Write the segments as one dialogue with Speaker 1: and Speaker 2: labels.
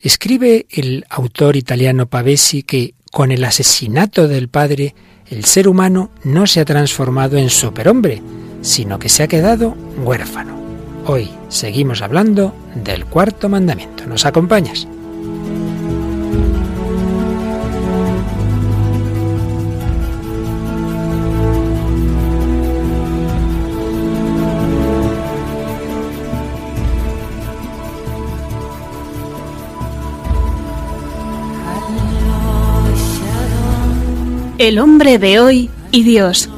Speaker 1: Escribe el autor italiano Pavesi que con el asesinato del padre, el ser humano no se ha transformado en superhombre, sino que se ha quedado huérfano. Hoy seguimos hablando del cuarto mandamiento. ¿Nos acompañas?
Speaker 2: El hombre de hoy y Dios,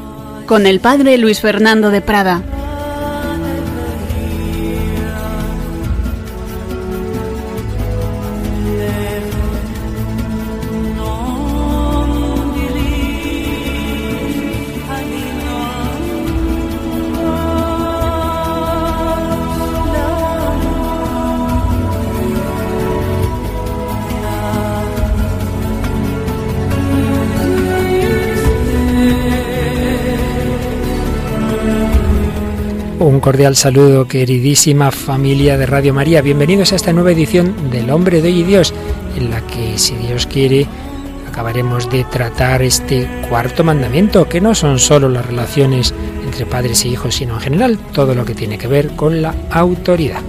Speaker 2: con el padre Luis Fernando de Prada.
Speaker 1: Cordial saludo, queridísima familia de Radio María. Bienvenidos a esta nueva edición del Hombre de hoy y Dios, en la que, si Dios quiere, acabaremos de tratar este cuarto mandamiento, que no son solo las relaciones entre padres e hijos, sino en general todo lo que tiene que ver con la autoridad.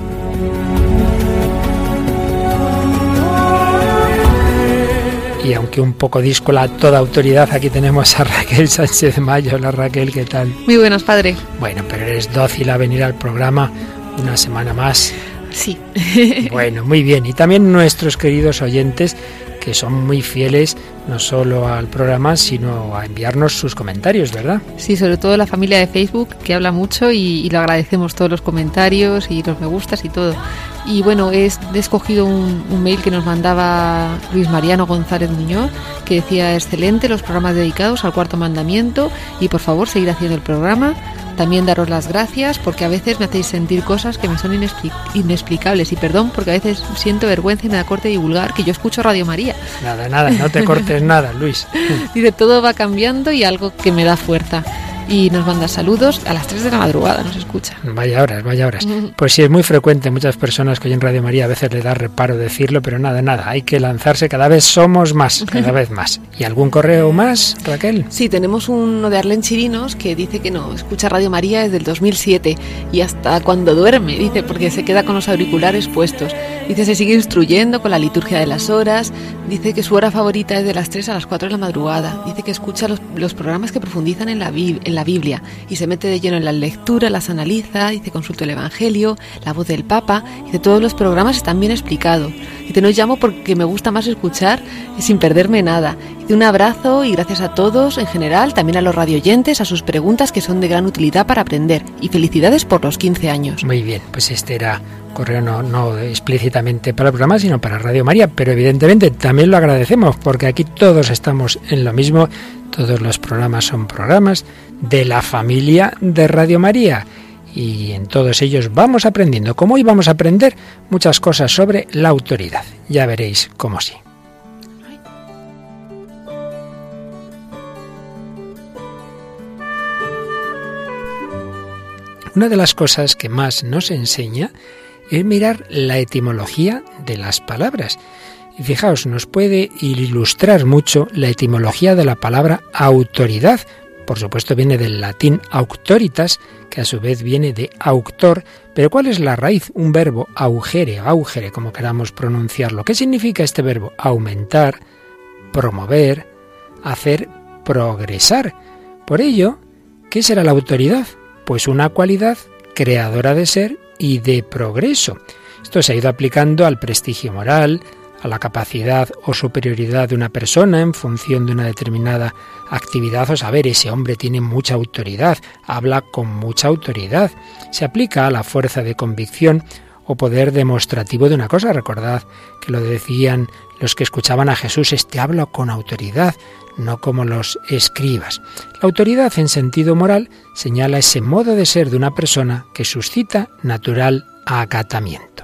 Speaker 1: Y aunque un poco díscola toda autoridad, aquí tenemos a Raquel Sánchez Mayo. Hola Raquel, ¿qué tal?
Speaker 3: Muy buenos, padre.
Speaker 1: Bueno, pero eres dócil a venir al programa una semana más.
Speaker 3: Sí.
Speaker 1: bueno, muy bien. Y también nuestros queridos oyentes que son muy fieles no solo al programa, sino a enviarnos sus comentarios, ¿verdad?
Speaker 3: Sí, sobre todo la familia de Facebook, que habla mucho y, lo agradecemos todos los comentarios y los me gustas y todo. Y bueno, he, escogido un, mail que nos mandaba Luis Mariano González Muñoz, que decía, excelente los programas dedicados al cuarto mandamiento y por favor seguir haciendo el programa también daros las gracias porque a veces me hacéis sentir cosas que me son inexplicables y perdón porque a veces siento vergüenza y me da corte divulgar que yo escucho Radio María.
Speaker 1: Nada, nada, no te cortes nada, Luis.
Speaker 3: Dice, todo va cambiando y algo que me da fuerza y nos manda saludos a las 3 de la madrugada, nos escucha.
Speaker 1: Vaya horas, vaya horas. Pues sí, es muy frecuente, muchas personas que en Radio María a veces le da reparo decirlo, pero nada, nada, hay que lanzarse, cada vez somos más, cada vez más. ¿Y algún correo más, Raquel?
Speaker 3: Sí, tenemos uno de Arlen Chirinos que dice que no, escucha Radio María desde el 2007 y hasta cuando duerme, dice, porque se queda con los auriculares puestos. Dice, se sigue instruyendo con la liturgia de las horas, dice que su hora favorita es de las 3 a las 4 de la madrugada, dice que escucha los, los programas que profundizan en la, Biblia la Biblia y se mete de lleno en la lectura, las analiza, dice consulta el Evangelio, la voz del Papa, de todos los programas están bien explicados. Te no llamo porque me gusta más escuchar sin perderme nada. De un abrazo y gracias a todos en general, también a los radioyentes, a sus preguntas que son de gran utilidad para aprender. Y felicidades por los 15 años.
Speaker 1: Muy bien, pues este era correo no, no explícitamente para el programa, sino para Radio María, pero evidentemente también lo agradecemos porque aquí todos estamos en lo mismo, todos los programas son programas de la familia de Radio María y en todos ellos vamos aprendiendo, como hoy vamos a aprender muchas cosas sobre la autoridad. Ya veréis cómo sí. Una de las cosas que más nos enseña es mirar la etimología de las palabras. Y fijaos, nos puede ilustrar mucho la etimología de la palabra autoridad. Por supuesto viene del latín auctoritas, que a su vez viene de auctor, pero ¿cuál es la raíz? Un verbo augere, augere, como queramos pronunciarlo. ¿Qué significa este verbo? Aumentar, promover, hacer progresar. Por ello, ¿qué será la autoridad? Pues una cualidad creadora de ser y de progreso. Esto se ha ido aplicando al prestigio moral, a la capacidad o superioridad de una persona en función de una determinada actividad o saber, ese hombre tiene mucha autoridad, habla con mucha autoridad. Se aplica a la fuerza de convicción o poder demostrativo de una cosa. Recordad que lo decían los que escuchaban a Jesús, este habla con autoridad, no como los escribas. La autoridad en sentido moral señala ese modo de ser de una persona que suscita natural acatamiento.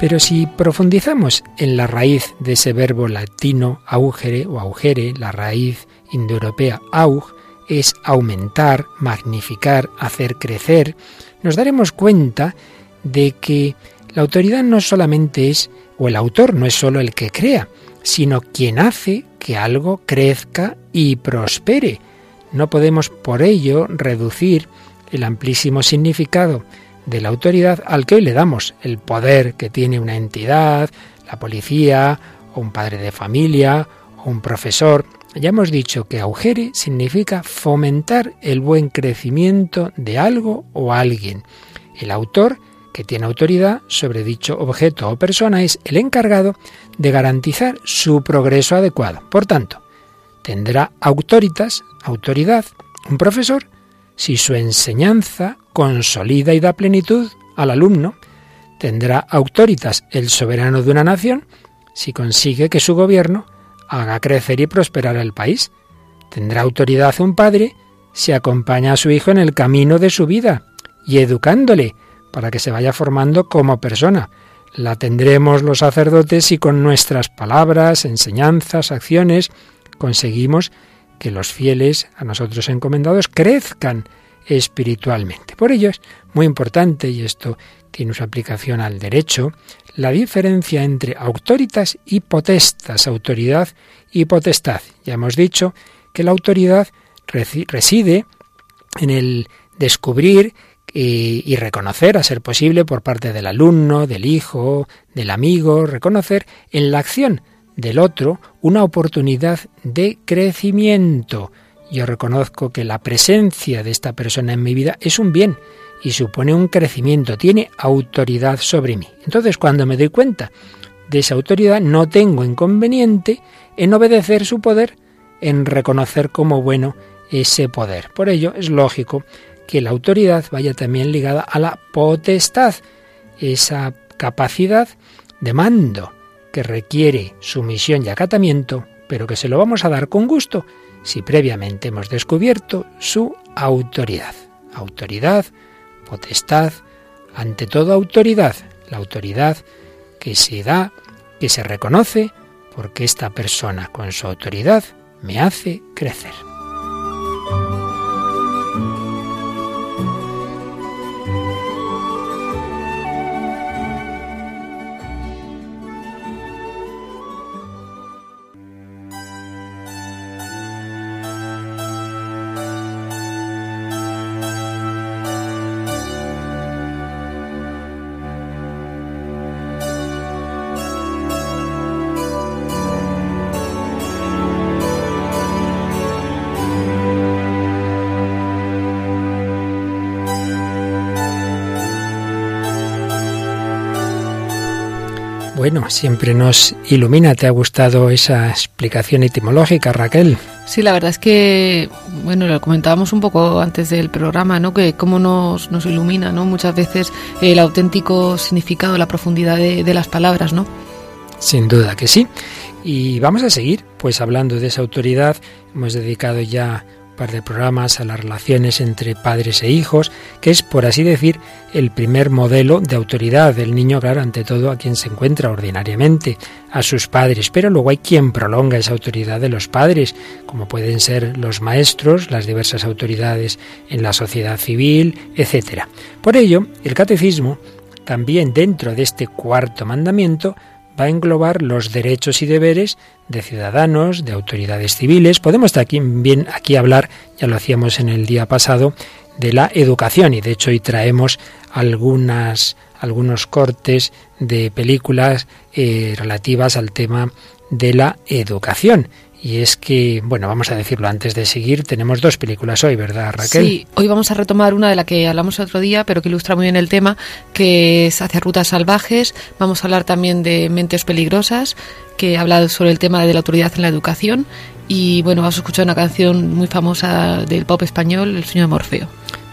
Speaker 1: Pero si profundizamos en la raíz de ese verbo latino augere o augere, la raíz indoeuropea aug, es aumentar, magnificar, hacer crecer, nos daremos cuenta de que la autoridad no solamente es, o el autor no es solo el que crea, sino quien hace que algo crezca y prospere. No podemos por ello reducir el amplísimo significado de la autoridad al que hoy le damos, el poder que tiene una entidad, la policía, un padre de familia, o un profesor. Ya hemos dicho que augere significa fomentar el buen crecimiento de algo o alguien. El autor que tiene autoridad sobre dicho objeto o persona es el encargado de garantizar su progreso adecuado. Por tanto, tendrá autoritas, autoridad, un profesor, si su enseñanza consolida y da plenitud al alumno. Tendrá autoritas el soberano de una nación, si consigue que su gobierno haga crecer y prosperar el país. Tendrá autoridad un padre si acompaña a su hijo en el camino de su vida y educándole para que se vaya formando como persona. La tendremos los sacerdotes si con nuestras palabras, enseñanzas, acciones conseguimos que los fieles a nosotros encomendados crezcan espiritualmente. Por ello es muy importante, y esto tiene su aplicación al derecho, la diferencia entre autoritas y potestas, autoridad y potestad. Ya hemos dicho que la autoridad reside en el descubrir y, reconocer, a ser posible, por parte del alumno, del hijo, del amigo, reconocer en la acción del otro una oportunidad de crecimiento. Yo reconozco que la presencia de esta persona en mi vida es un bien y supone un crecimiento, tiene autoridad sobre mí. Entonces, cuando me doy cuenta de esa autoridad, no tengo inconveniente en obedecer su poder, en reconocer como bueno ese poder. Por ello, es lógico que la autoridad vaya también ligada a la potestad, esa capacidad de mando que requiere sumisión y acatamiento, pero que se lo vamos a dar con gusto si previamente hemos descubierto su autoridad. Autoridad, potestad, ante todo autoridad, la autoridad que se da, que se reconoce, porque esta persona con su autoridad me hace crecer. Bueno, siempre nos ilumina. ¿Te ha gustado esa explicación etimológica, Raquel?
Speaker 3: Sí, la verdad es que, bueno, lo comentábamos un poco antes del programa, ¿no? Que cómo nos, nos ilumina, ¿no? Muchas veces el auténtico significado, la profundidad de, de las palabras, ¿no?
Speaker 1: Sin duda que sí. Y vamos a seguir, pues hablando de esa autoridad, hemos dedicado ya de programas a las relaciones entre padres e hijos, que es, por así decir, el primer modelo de autoridad del niño, claro, ante todo a quien se encuentra ordinariamente, a sus padres, pero luego hay quien prolonga esa autoridad de los padres, como pueden ser los maestros, las diversas autoridades en la sociedad civil, etc. Por ello, el catecismo, también dentro de este cuarto mandamiento, va a englobar los derechos y deberes de ciudadanos, de autoridades civiles. Podemos también aquí hablar, ya lo hacíamos en el día pasado, de la educación y de hecho hoy traemos algunas algunos cortes de películas eh, relativas al tema de la educación y es que, bueno, vamos a decirlo antes de seguir, tenemos dos películas hoy, ¿verdad, Raquel?
Speaker 3: Sí, hoy vamos a retomar una de la que hablamos el otro día, pero que ilustra muy bien el tema, que es Hacia Rutas Salvajes. Vamos a hablar también de Mentes Peligrosas, que habla sobre el tema de la autoridad en la educación. Y bueno, vamos a escuchar una canción muy famosa del pop español, El sueño de Morfeo.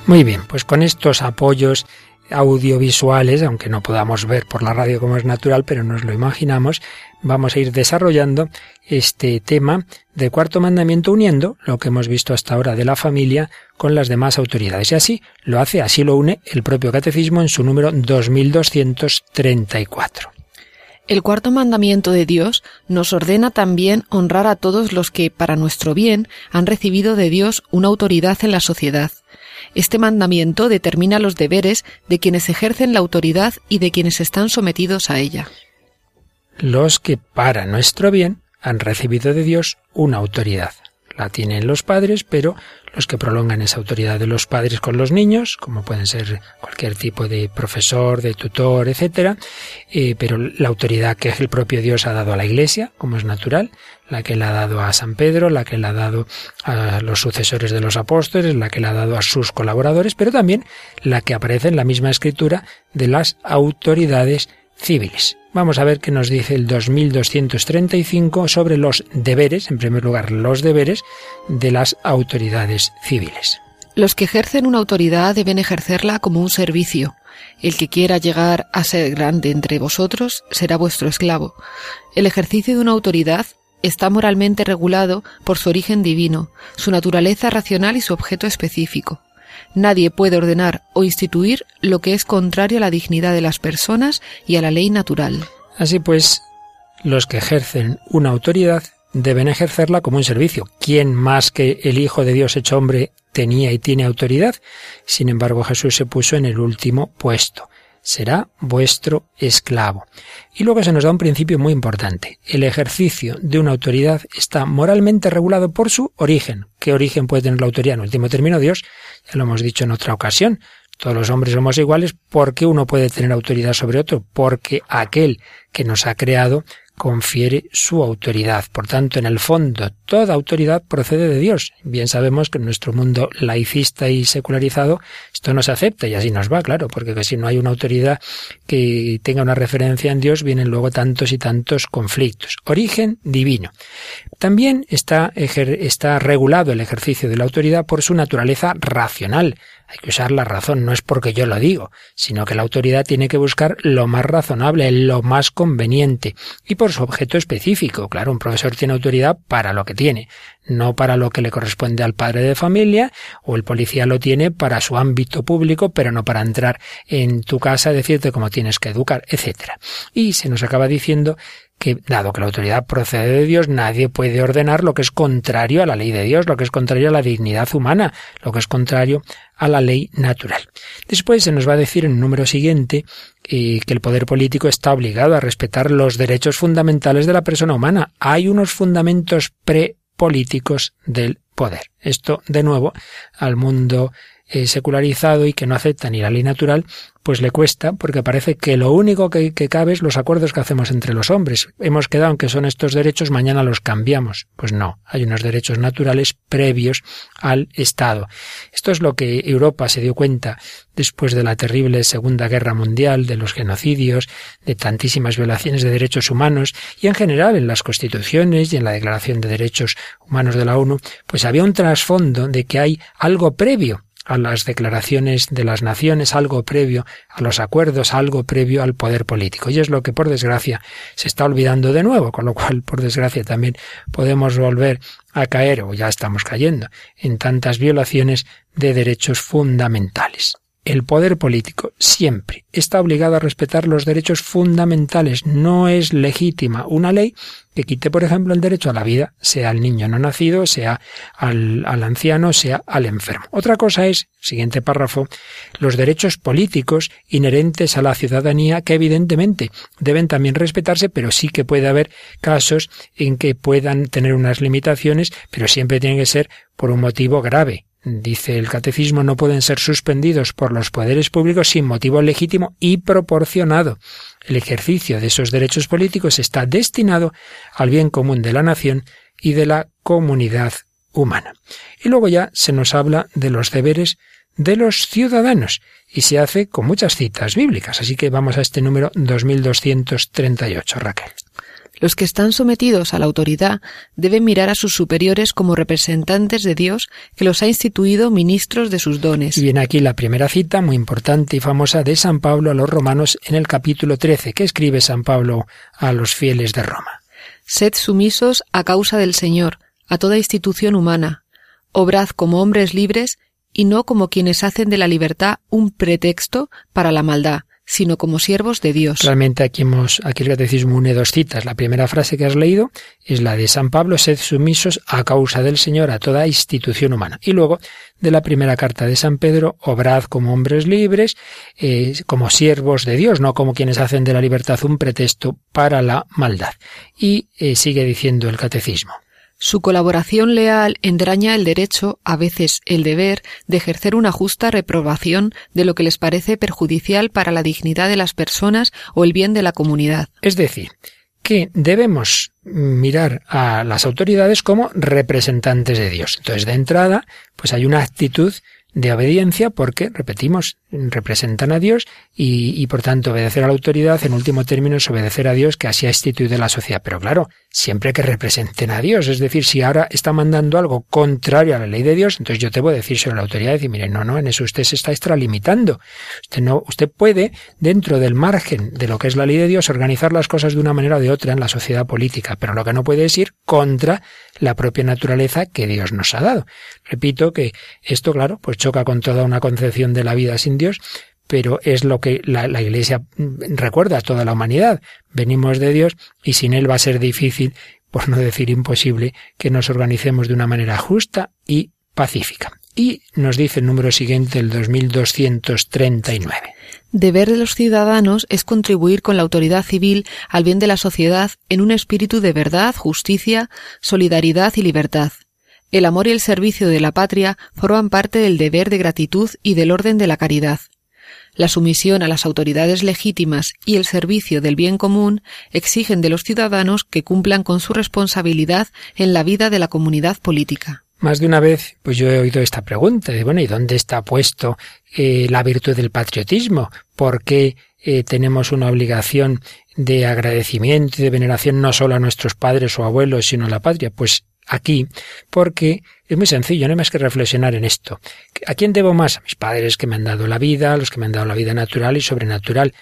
Speaker 1: Muy bien, pues con estos apoyos audiovisuales, aunque no podamos ver por la radio como es natural, pero nos lo imaginamos, vamos a ir desarrollando este tema del cuarto mandamiento uniendo lo que hemos visto hasta ahora de la familia con las demás autoridades. Y así lo hace, así lo une el propio catecismo en su número 2234.
Speaker 3: El cuarto mandamiento de Dios nos ordena también honrar a todos los que, para nuestro bien, han recibido de Dios una autoridad en la sociedad Este mandamiento determina los deberes de quienes ejercen la autoridad y de quienes están sometidos a ella.
Speaker 1: Los que, para nuestro bien, han recibido de Dios una autoridad. La tienen los padres, pero los que prolongan esa autoridad de los padres con los niños, como pueden ser cualquier tipo de profesor, de tutor, etcétera, eh, pero la autoridad que el propio Dios ha dado a la Iglesia, como es natural, la que le ha dado a San Pedro, la que le ha dado a los sucesores de los apóstoles, la que le ha dado a sus colaboradores, pero también la que aparece en la misma escritura de las autoridades civiles. Vamos a ver qué nos dice el 2235 sobre los deberes, en primer lugar, los deberes de las autoridades civiles.
Speaker 3: Los que ejercen una autoridad deben ejercerla como un servicio. El que quiera llegar a ser grande entre vosotros será vuestro esclavo. El ejercicio de una autoridad está moralmente regulado por su origen divino, su naturaleza racional y su objeto específico. Nadie puede ordenar o instituir lo que es contrario a la dignidad de las personas y a la ley natural.
Speaker 1: Así pues, los que ejercen una autoridad deben ejercerla como un servicio. ¿Quién más que el Hijo de Dios hecho hombre tenía y tiene autoridad? Sin embargo, Jesús se puso en el último puesto será vuestro esclavo. Y luego se nos da un principio muy importante. El ejercicio de una autoridad está moralmente regulado por su origen. ¿Qué origen puede tener la autoridad? En último término, Dios, ya lo hemos dicho en otra ocasión. Todos los hombres somos iguales. ¿Por qué uno puede tener autoridad sobre otro? Porque aquel que nos ha creado confiere su autoridad. Por tanto, en el fondo, toda autoridad procede de Dios. Bien sabemos que en nuestro mundo laicista y secularizado esto no se acepta y así nos va, claro, porque si no hay una autoridad que tenga una referencia en Dios, vienen luego tantos y tantos conflictos. Origen divino. También está, regulado el ejercicio de la autoridad por su naturaleza racional. Hay que usar la razón, no es porque yo lo digo, sino que la autoridad tiene que buscar lo más razonable, lo más conveniente, y por su objeto específico. Claro, un profesor tiene autoridad para lo que tiene, no para lo que le corresponde al padre de familia, o el policía lo tiene para su ámbito público, pero no para entrar en tu casa, decirte cómo tienes que educar, etc. Y se nos acaba diciendo que, dado que la autoridad procede de Dios, nadie puede ordenar lo que es contrario a la ley de Dios, lo que es contrario a la dignidad humana, lo que es contrario a la ley natural. Después se nos va a decir en el número siguiente eh, que el poder político está obligado a respetar los derechos fundamentales de la persona humana. Hay unos fundamentos prepolíticos del poder. Esto, de nuevo, al mundo eh, secularizado y que no acepta ni la ley natural, pues le cuesta porque parece que lo único que, cabe es los acuerdos que hacemos entre los hombres. Hemos quedado en que son estos derechos, mañana los cambiamos. Pues no, hay unos derechos naturales previos al Estado. Esto es lo que Europa se dio cuenta después de la terrible Segunda Guerra Mundial, de los genocidios, de tantísimas violaciones de derechos humanos y en general en las constituciones y en la Declaración de Derechos Humanos de la ONU, pues había un trasfondo de que hay algo previo a las declaraciones de las naciones, algo previo a los acuerdos, algo previo al poder político. Y es lo que, por desgracia, se está olvidando de nuevo, con lo cual, por desgracia, también podemos volver a caer, o ya estamos cayendo, en tantas violaciones de derechos fundamentales. El poder político siempre está obligado a respetar los derechos fundamentales. No es legítima una ley que quite, por ejemplo, el derecho a la vida, sea al niño no nacido, sea al, anciano, sea al enfermo. Otra cosa es, siguiente párrafo, los derechos políticos inherentes a la ciudadanía que evidentemente deben también respetarse, pero sí que puede haber casos en que puedan tener unas limitaciones, pero siempre tienen que ser por un motivo grave dice el catecismo, no pueden ser suspendidos por los poderes públicos sin motivo legítimo y proporcionado. El ejercicio de esos derechos políticos está destinado al bien común de la nación y de la comunidad humana. Y luego ya se nos habla de los deberes de los ciudadanos y se hace con muchas citas bíblicas. Así que vamos a este número 2238, Raquel.
Speaker 3: Los que están sometidos a la autoridad deben mirar a sus superiores como representantes de Dios que los ha instituido ministros de sus dones.
Speaker 1: Y viene aquí la primera cita muy importante y famosa de San Pablo a los romanos en el capítulo 13. ¿Qué escribe San Pablo a los fieles de Roma?
Speaker 3: Sed sumisos a causa del Señor, a toda institución humana. Obrad como hombres libres y no como quienes hacen de la libertad un pretexto para la maldad sino como siervos de Dios.
Speaker 1: Realmente aquí, hemos, aquí el catecismo une dos citas. La primera frase que has leído es la de San Pablo, sed sumisos a causa del Señor a toda institución humana. Y luego de la primera carta de San Pedro, obrad como hombres libres, eh, como siervos de Dios, no como quienes hacen de la libertad un pretexto para la maldad. Y eh, sigue diciendo el catecismo.
Speaker 3: Su colaboración leal entraña el derecho, a veces el deber, de ejercer una justa reprobación de lo que les parece perjudicial para la dignidad de las personas o el bien de la comunidad.
Speaker 1: Es decir, que debemos mirar a las autoridades como representantes de Dios. Entonces, de entrada, pues hay una actitud de obediencia porque, repetimos, representan a Dios y, y, por tanto obedecer a la autoridad en último término es obedecer a Dios que así ha instituido la sociedad. Pero claro, siempre que representen a Dios, es decir, si ahora está mandando algo contrario a la ley de Dios, entonces yo te a decir sobre la autoridad y decir, mire, no, no, en eso usted se está extralimitando. Usted no, usted puede, dentro del margen de lo que es la ley de Dios, organizar las cosas de una manera o de otra en la sociedad política, pero lo que no puede es ir contra la propia naturaleza que Dios nos ha dado. Repito que esto, claro, pues choca con toda una concepción de la vida sin Dios, pero es lo que la, la, Iglesia recuerda a toda la humanidad. Venimos de Dios y sin Él va a ser difícil, por no decir imposible, que nos organicemos de una manera justa y pacífica. Y nos dice el número siguiente, el 2239.
Speaker 3: Deber de los ciudadanos es contribuir con la autoridad civil al bien de la sociedad en un espíritu de verdad, justicia, solidaridad y libertad. El amor y el servicio de la patria forman parte del deber de gratitud y del orden de la caridad. La sumisión a las autoridades legítimas y el servicio del bien común exigen de los ciudadanos que cumplan con su responsabilidad en la vida de la comunidad política.
Speaker 1: Más de una vez, pues yo he oído esta pregunta de, bueno, ¿y dónde está puesto eh, la virtud del patriotismo? ¿Por qué eh, tenemos una obligación de agradecimiento y de veneración no solo a nuestros padres o abuelos, sino a la patria? Pues aquí, porque es muy sencillo, no hay más que reflexionar en esto. ¿A quién debo más? A mis padres que me han dado la vida, a los que me han dado la vida natural y sobrenatural.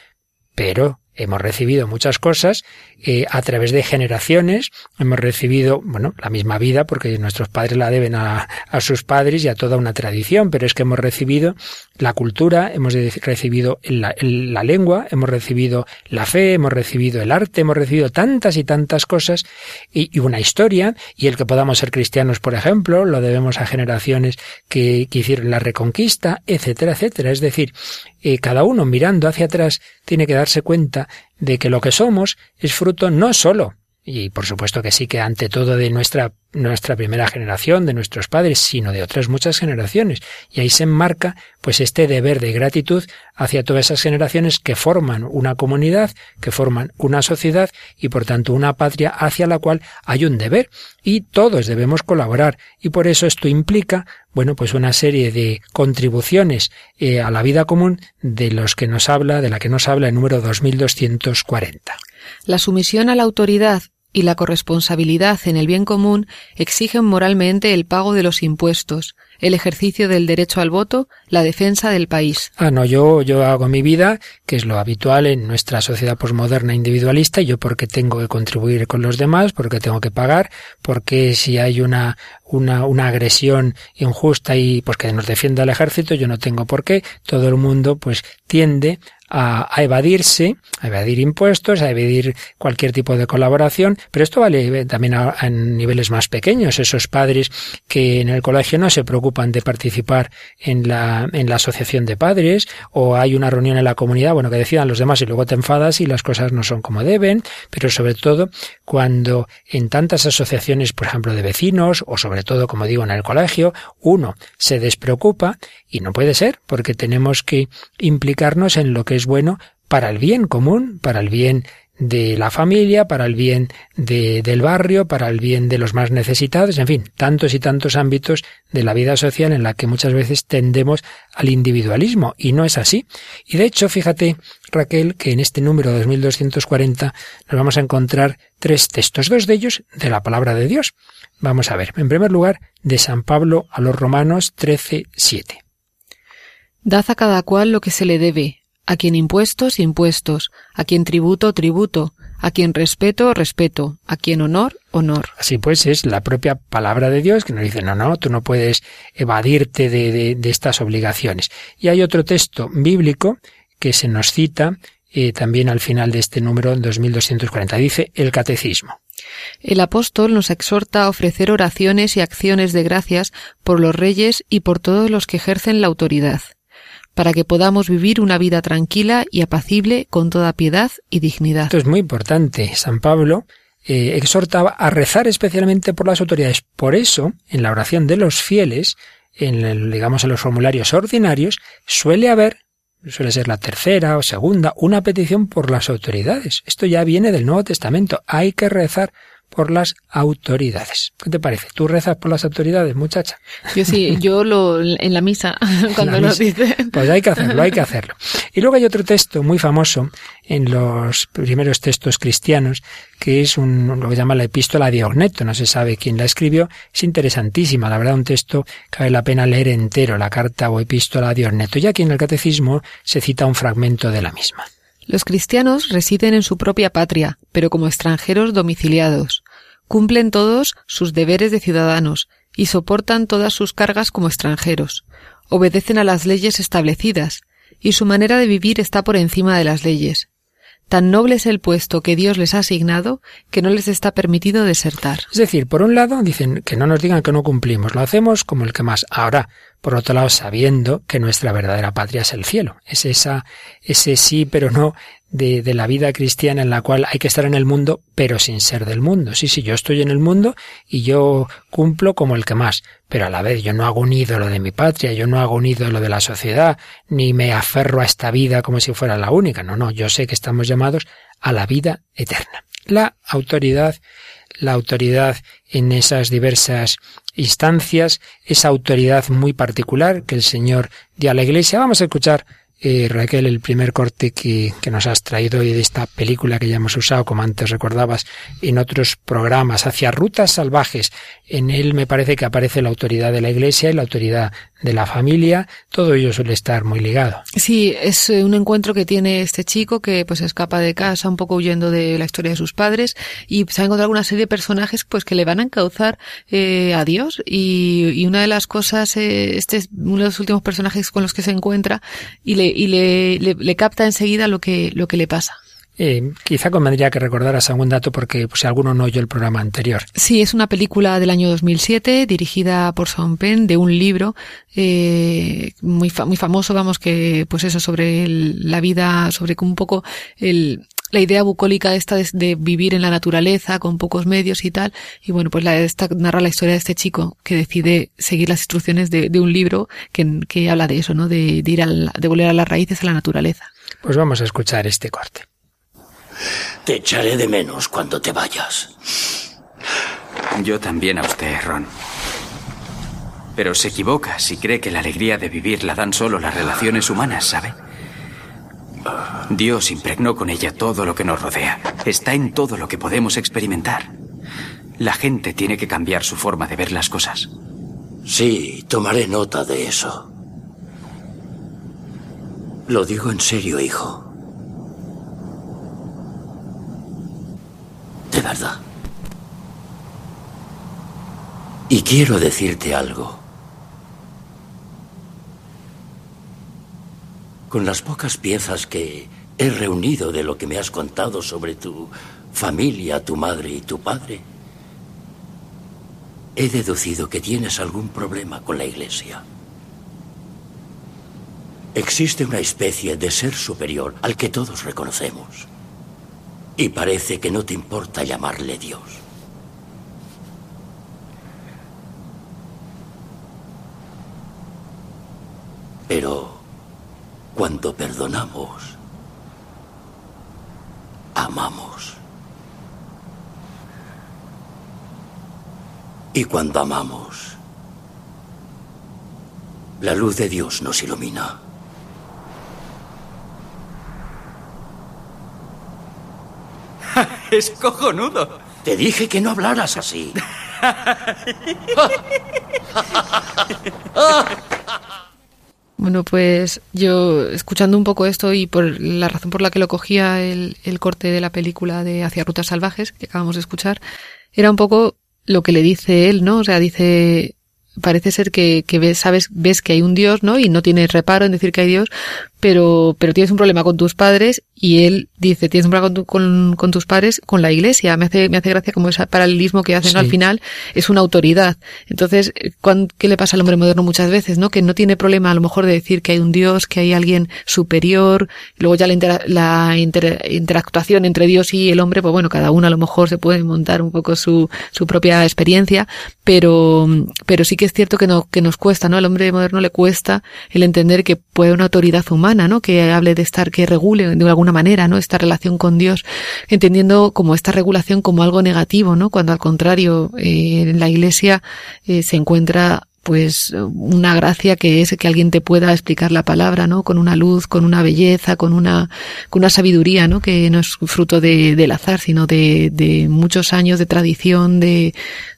Speaker 1: Pero hemos recibido muchas cosas eh, a través de generaciones, hemos recibido, bueno, la misma vida, porque nuestros padres la deben a, a, sus padres y a toda una tradición, pero es que hemos recibido la cultura, hemos recibido la, la lengua, hemos recibido la fe, hemos recibido el arte, hemos recibido tantas y tantas cosas y, y una historia, y el que podamos ser cristianos, por ejemplo, lo debemos a generaciones que, que hicieron la reconquista, etcétera, etcétera. Es decir, eh, cada uno mirando hacia atrás tiene que darse cuenta de que lo que somos es fruto no solo y por supuesto que sí que ante todo de nuestra nuestra primera generación, de nuestros padres, sino de otras muchas generaciones. Y ahí se enmarca pues este deber de gratitud hacia todas esas generaciones que forman una comunidad, que forman una sociedad y por tanto una patria hacia la cual hay un deber y todos debemos colaborar y por eso esto implica bueno, pues una serie de contribuciones eh, a la vida común de los que nos habla, de la que nos habla el número 2240.
Speaker 3: La sumisión a la autoridad y la corresponsabilidad en el bien común exigen moralmente el pago de los impuestos, el ejercicio del derecho al voto, la defensa del país.
Speaker 1: Ah, no, yo, yo hago mi vida, que es lo habitual en nuestra sociedad posmoderna individualista, y yo porque tengo que contribuir con los demás, porque tengo que pagar, porque si hay una, una, una agresión injusta y pues que nos defienda el ejército, yo no tengo por qué. Todo el mundo pues tiende a, evadirse, a evadir impuestos, a evadir cualquier tipo de colaboración, pero esto vale también a, a, niveles más pequeños, esos padres que en el colegio no se preocupan de participar en la, en la asociación de padres, o hay una reunión en la comunidad, bueno, que decidan los demás y luego te enfadas y las cosas no son como deben, pero sobre todo cuando en tantas asociaciones, por ejemplo, de vecinos, o sobre todo, como digo, en el colegio, uno se despreocupa y no puede ser, porque tenemos que implicarnos en lo que es bueno para el bien común, para el bien de la familia, para el bien de, del barrio, para el bien de los más necesitados, en fin, tantos y tantos ámbitos de la vida social en la que muchas veces tendemos al individualismo y no es así. Y de hecho, fíjate, Raquel, que en este número 2240 nos vamos a encontrar tres textos, dos de ellos de la palabra de Dios. Vamos a ver, en primer lugar, de San Pablo a los Romanos 13, 7.
Speaker 3: Dad a cada cual lo que se le debe, a quien impuestos, impuestos, a quien tributo, tributo, a quien respeto, respeto, a quien honor, honor.
Speaker 1: Así pues, es la propia palabra de Dios que nos dice, no, no, tú no puedes evadirte de, de, de estas obligaciones. Y hay otro texto bíblico que se nos cita eh, también al final de este número 2240. Dice el catecismo.
Speaker 3: El apóstol nos exhorta a ofrecer oraciones y acciones de gracias por los reyes y por todos los que ejercen la autoridad, para que podamos vivir una vida tranquila y apacible con toda piedad y dignidad.
Speaker 1: Esto es muy importante. San Pablo eh, exhortaba a rezar especialmente por las autoridades. Por eso, en la oración de los fieles, en digamos en los formularios ordinarios, suele haber suele ser la tercera o segunda, una petición por las autoridades. Esto ya viene del Nuevo Testamento. Hay que rezar por las autoridades. ¿Qué te parece? ¿Tú rezas por las autoridades, muchacha?
Speaker 3: Yo sí, yo lo en la misa, cuando lo dice.
Speaker 1: Pues hay que hacerlo, hay que hacerlo. Y luego hay otro texto muy famoso en los primeros textos cristianos, que es un, lo que llama la epístola de Ogneto, no se sabe quién la escribió, es interesantísima, la verdad un texto que vale la pena leer entero, la carta o epístola de Ogneto, y aquí en el catecismo se cita un fragmento de la misma.
Speaker 3: Los cristianos residen en su propia patria, pero como extranjeros domiciliados. Cumplen todos sus deberes de ciudadanos y soportan todas sus cargas como extranjeros. Obedecen a las leyes establecidas, y su manera de vivir está por encima de las leyes. Tan noble es el puesto que Dios les ha asignado que no les está permitido desertar.
Speaker 1: Es decir, por un lado dicen que no nos digan que no cumplimos, lo hacemos como el que más. Ahora, por otro lado, sabiendo que nuestra verdadera patria es el cielo. Es esa, ese sí pero no de, de, la vida cristiana en la cual hay que estar en el mundo, pero sin ser del mundo. Sí, sí, yo estoy en el mundo y yo cumplo como el que más, pero a la vez yo no hago un ídolo de mi patria, yo no hago un ídolo de la sociedad, ni me aferro a esta vida como si fuera la única. No, no, yo sé que estamos llamados a la vida eterna. La autoridad la autoridad en esas diversas instancias, esa autoridad muy particular que el Señor dio a la Iglesia. Vamos a escuchar eh, Raquel, el primer corte que, nos has traído hoy de esta película que ya hemos usado, como antes recordabas, en otros programas, hacia rutas salvajes. En él me parece que aparece la autoridad de la Iglesia y la autoridad de la familia, todo ello suele estar muy ligado.
Speaker 3: Sí, es eh, un encuentro que tiene este chico que pues escapa de casa un poco huyendo de la historia de sus padres y se ha encontrado una serie de personajes pues que le van a encauzar eh, a Dios y, una de las cosas, este es uno de los últimos personajes con los que se encuentra y le, y le, le, le capta enseguida lo que, lo que le pasa.
Speaker 1: Eh, quizá convendría que recordaras algún dato porque pues, si alguno no oyó el programa anterior.
Speaker 3: Sí, es una película del año 2007 dirigida por Sean Penn de un libro eh, muy, muy famoso, vamos, que pues eso sobre el, la vida, sobre un poco el, la idea bucólica esta de, de, vivir en la naturaleza con pocos medios y tal. Y bueno, pues la, esta narra la historia de este chico que decide seguir las instrucciones de, de un libro que, que, habla de eso, ¿no? De, de ir al, de volver a las raíces a la naturaleza.
Speaker 1: Pues vamos a escuchar este corte.
Speaker 4: Te echaré de menos cuando te vayas.
Speaker 5: Yo también a usted, Ron. Pero se equivoca si cree que la alegría de vivir la dan solo las relaciones humanas, ¿sabe? Dios impregnó con ella todo lo que nos rodea. Está en todo lo que podemos experimentar. La gente tiene que cambiar su forma de ver las cosas.
Speaker 4: Sí, tomaré nota de eso. Lo digo en serio, hijo. De verdad. Y quiero decirte algo. Con las pocas piezas que he reunido de lo que me has contado sobre tu familia, tu madre y tu padre, he deducido que tienes algún problema con la Iglesia. Existe una especie de ser superior al que todos reconocemos. Y parece que no te importa llamarle Dios. Pero cuando perdonamos, amamos. Y cuando amamos, la luz de Dios nos ilumina.
Speaker 5: es cojonudo.
Speaker 4: Te dije que no hablaras así.
Speaker 3: Bueno, pues yo escuchando un poco esto y por la razón por la que lo cogía el, el, corte de la película de Hacia Rutas Salvajes que acabamos de escuchar, era un poco lo que le dice él, ¿no? O sea, dice, parece ser que, que ves, sabes, ves que hay un Dios, ¿no? Y no tienes reparo en decir que hay Dios, pero, pero tienes un problema con tus padres y él dice, tienes un problema con, con, tus padres, con la iglesia. Me hace, me hace gracia como ese paralelismo que hacen al final, es una autoridad. Entonces, ¿qué le pasa al hombre moderno muchas veces, no? Que no tiene problema a lo mejor de decir que hay un Dios, que hay alguien superior, luego ya la, la interactuación entre Dios y el hombre, pues bueno, cada uno a lo mejor se puede montar un poco su, su propia experiencia, pero, pero sí que es cierto que, no, que nos cuesta, ¿no? Al hombre moderno le cuesta el entender que puede una autoridad humana, ¿no? Que hable de estar, que regule de alguna manera, ¿no? Esta relación con Dios, entendiendo como esta regulación como algo negativo, ¿no? Cuando al contrario, eh, en la iglesia eh, se encuentra pues una gracia que es que alguien te pueda explicar la palabra, ¿no? Con una luz, con una belleza, con una, con una sabiduría, ¿no? Que no es fruto de, del azar, sino de, de muchos años de tradición, de,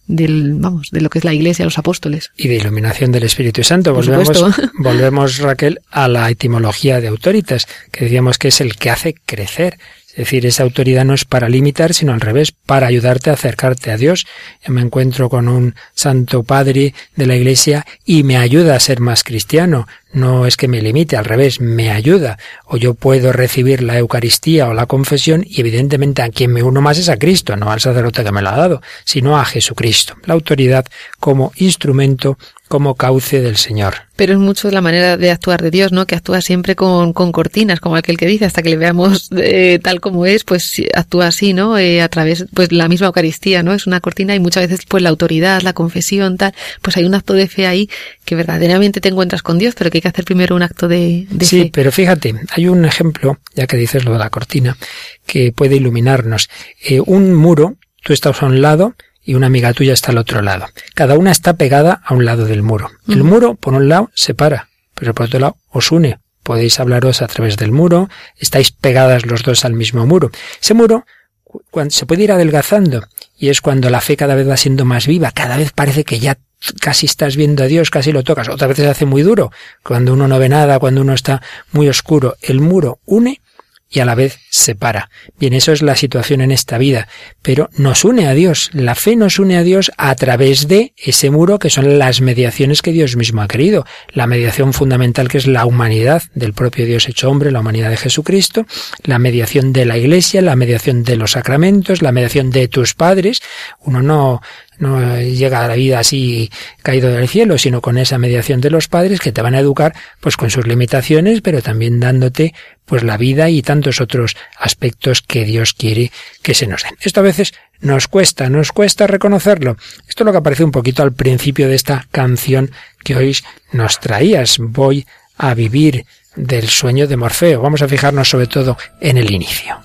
Speaker 3: del, vamos, de lo que es la iglesia, los apóstoles.
Speaker 1: Y de iluminación del Espíritu Santo. Volvemos, volvemos, Raquel, a la etimología de autoritas, que decíamos que es el que hace crecer. Es decir, esa autoridad no es para limitar, sino al revés, para ayudarte a acercarte a Dios. Yo me encuentro con un santo padre de la iglesia y me ayuda a ser más cristiano. No es que me limite, al revés, me ayuda. O yo puedo recibir la Eucaristía o la confesión y evidentemente a quien me uno más es a Cristo, no al sacerdote que me lo ha dado, sino a Jesucristo. La autoridad como instrumento como cauce del Señor.
Speaker 3: Pero es mucho la manera de actuar de Dios, ¿no? Que actúa siempre con, con cortinas, como aquel que dice, hasta que le veamos eh, tal como es, pues actúa así, ¿no? Eh, a través, pues la misma Eucaristía, ¿no? Es una cortina y muchas veces, pues la autoridad, la confesión, tal, pues hay un acto de fe ahí que verdaderamente te encuentras con Dios, pero que hay que hacer primero un acto de, de
Speaker 1: sí, pero fíjate, hay un ejemplo, ya que dices lo de la cortina, que puede iluminarnos. Eh, un muro, tú estás a un lado, y una amiga tuya está al otro lado. Cada una está pegada a un lado del muro. El muro, por un lado, separa, pero por otro lado, os une. Podéis hablaros a través del muro, estáis pegadas los dos al mismo muro. Ese muro se puede ir adelgazando y es cuando la fe cada vez va siendo más viva, cada vez parece que ya casi estás viendo a Dios, casi lo tocas. Otras veces se hace muy duro, cuando uno no ve nada, cuando uno está muy oscuro. El muro une y a la vez separa. Bien, eso es la situación en esta vida, pero nos une a Dios. La fe nos une a Dios a través de ese muro que son las mediaciones que Dios mismo ha querido. La mediación fundamental que es la humanidad del propio Dios hecho hombre, la humanidad de Jesucristo, la mediación de la Iglesia, la mediación de los sacramentos, la mediación de tus padres. Uno no no llega a la vida así caído del cielo, sino con esa mediación de los padres que te van a educar pues con sus limitaciones, pero también dándote pues la vida y tantos otros aspectos que Dios quiere que se nos den. Esto a veces nos cuesta, nos cuesta reconocerlo. Esto es lo que aparece un poquito al principio de esta canción que hoy nos traías. Voy a vivir del sueño de Morfeo. Vamos a fijarnos sobre todo en el inicio.